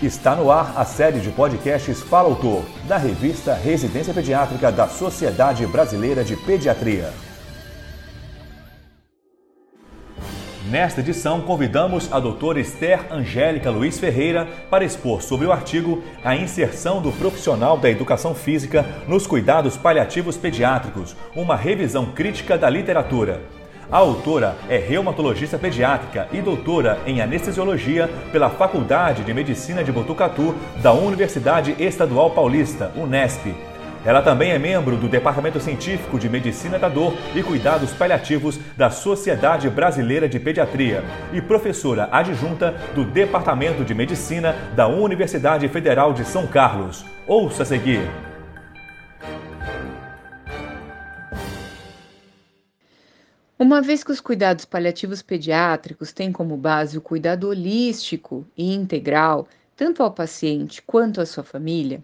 Está no ar a série de podcasts Fala Autor, da revista Residência Pediátrica da Sociedade Brasileira de Pediatria. Nesta edição, convidamos a doutora Esther Angélica Luiz Ferreira para expor sobre o artigo A inserção do profissional da educação física nos cuidados paliativos pediátricos, uma revisão crítica da literatura. A autora é reumatologista pediátrica e doutora em anestesiologia pela Faculdade de Medicina de Botucatu da Universidade Estadual Paulista, Unesp. Ela também é membro do Departamento Científico de Medicina da Dor e Cuidados Paliativos da Sociedade Brasileira de Pediatria e professora adjunta do Departamento de Medicina da Universidade Federal de São Carlos. Ouça a seguir. Uma vez que os cuidados paliativos pediátricos têm como base o cuidado holístico e integral, tanto ao paciente quanto à sua família,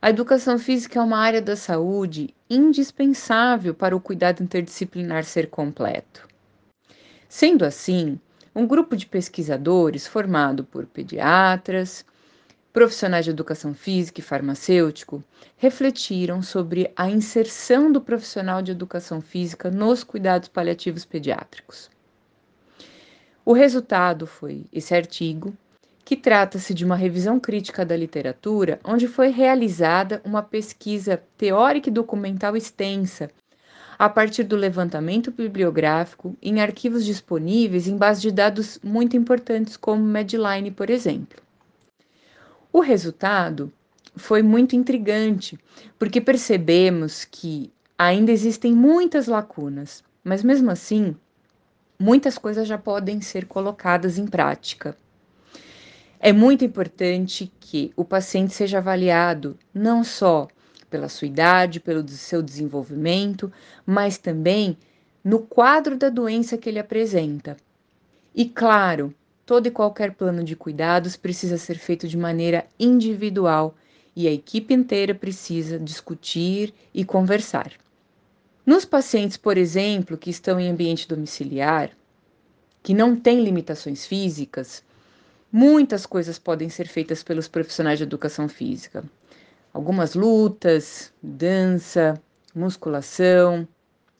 a educação física é uma área da saúde indispensável para o cuidado interdisciplinar ser completo. Sendo assim, um grupo de pesquisadores formado por pediatras, profissionais de educação física e farmacêutico refletiram sobre a inserção do profissional de educação física nos cuidados paliativos pediátricos. O resultado foi esse artigo, que trata-se de uma revisão crítica da literatura, onde foi realizada uma pesquisa teórica e documental extensa, a partir do levantamento bibliográfico em arquivos disponíveis em base de dados muito importantes, como Medline, por exemplo. O resultado foi muito intrigante, porque percebemos que ainda existem muitas lacunas, mas mesmo assim, muitas coisas já podem ser colocadas em prática. É muito importante que o paciente seja avaliado não só pela sua idade, pelo seu desenvolvimento, mas também no quadro da doença que ele apresenta. E claro, Todo e qualquer plano de cuidados precisa ser feito de maneira individual e a equipe inteira precisa discutir e conversar. Nos pacientes, por exemplo, que estão em ambiente domiciliar, que não têm limitações físicas, muitas coisas podem ser feitas pelos profissionais de educação física. Algumas lutas, dança, musculação,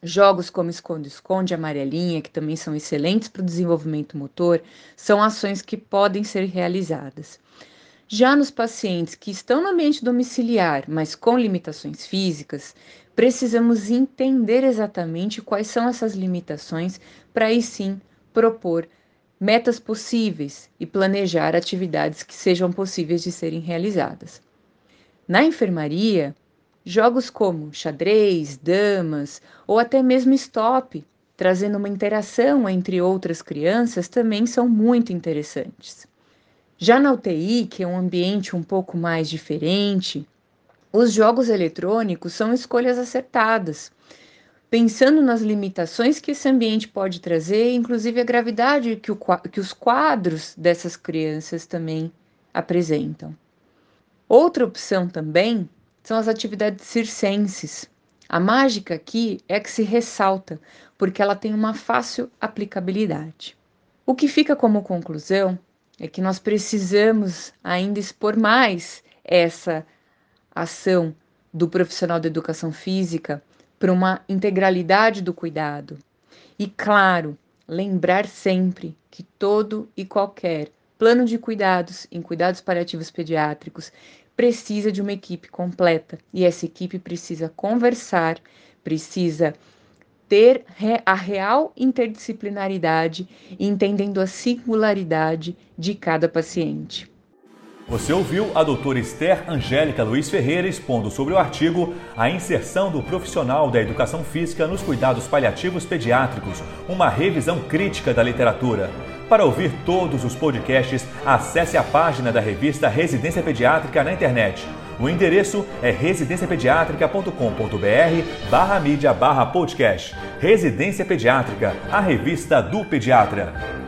Jogos como esconde-esconde, amarelinha, que também são excelentes para o desenvolvimento motor, são ações que podem ser realizadas. Já nos pacientes que estão no ambiente domiciliar, mas com limitações físicas, precisamos entender exatamente quais são essas limitações para aí sim propor metas possíveis e planejar atividades que sejam possíveis de serem realizadas. Na enfermaria, Jogos como xadrez, damas ou até mesmo stop, trazendo uma interação entre outras crianças, também são muito interessantes. Já na UTI, que é um ambiente um pouco mais diferente, os jogos eletrônicos são escolhas acertadas, pensando nas limitações que esse ambiente pode trazer, inclusive a gravidade que, o, que os quadros dessas crianças também apresentam. Outra opção também são as atividades circenses. A mágica aqui é que se ressalta, porque ela tem uma fácil aplicabilidade. O que fica como conclusão é que nós precisamos ainda expor mais essa ação do profissional da educação física para uma integralidade do cuidado. E, claro, lembrar sempre que todo e qualquer plano de cuidados em cuidados paliativos pediátricos precisa de uma equipe completa e essa equipe precisa conversar, precisa ter a real interdisciplinaridade, entendendo a singularidade de cada paciente. Você ouviu a doutora Esther Angélica Luiz Ferreira expondo sobre o artigo A inserção do profissional da educação física nos cuidados paliativos pediátricos, uma revisão crítica da literatura. Para ouvir todos os podcasts, acesse a página da revista Residência Pediátrica na internet. O endereço é residenciapediatrica.com.br barra mídia barra podcast. Residência Pediátrica, a revista do pediatra.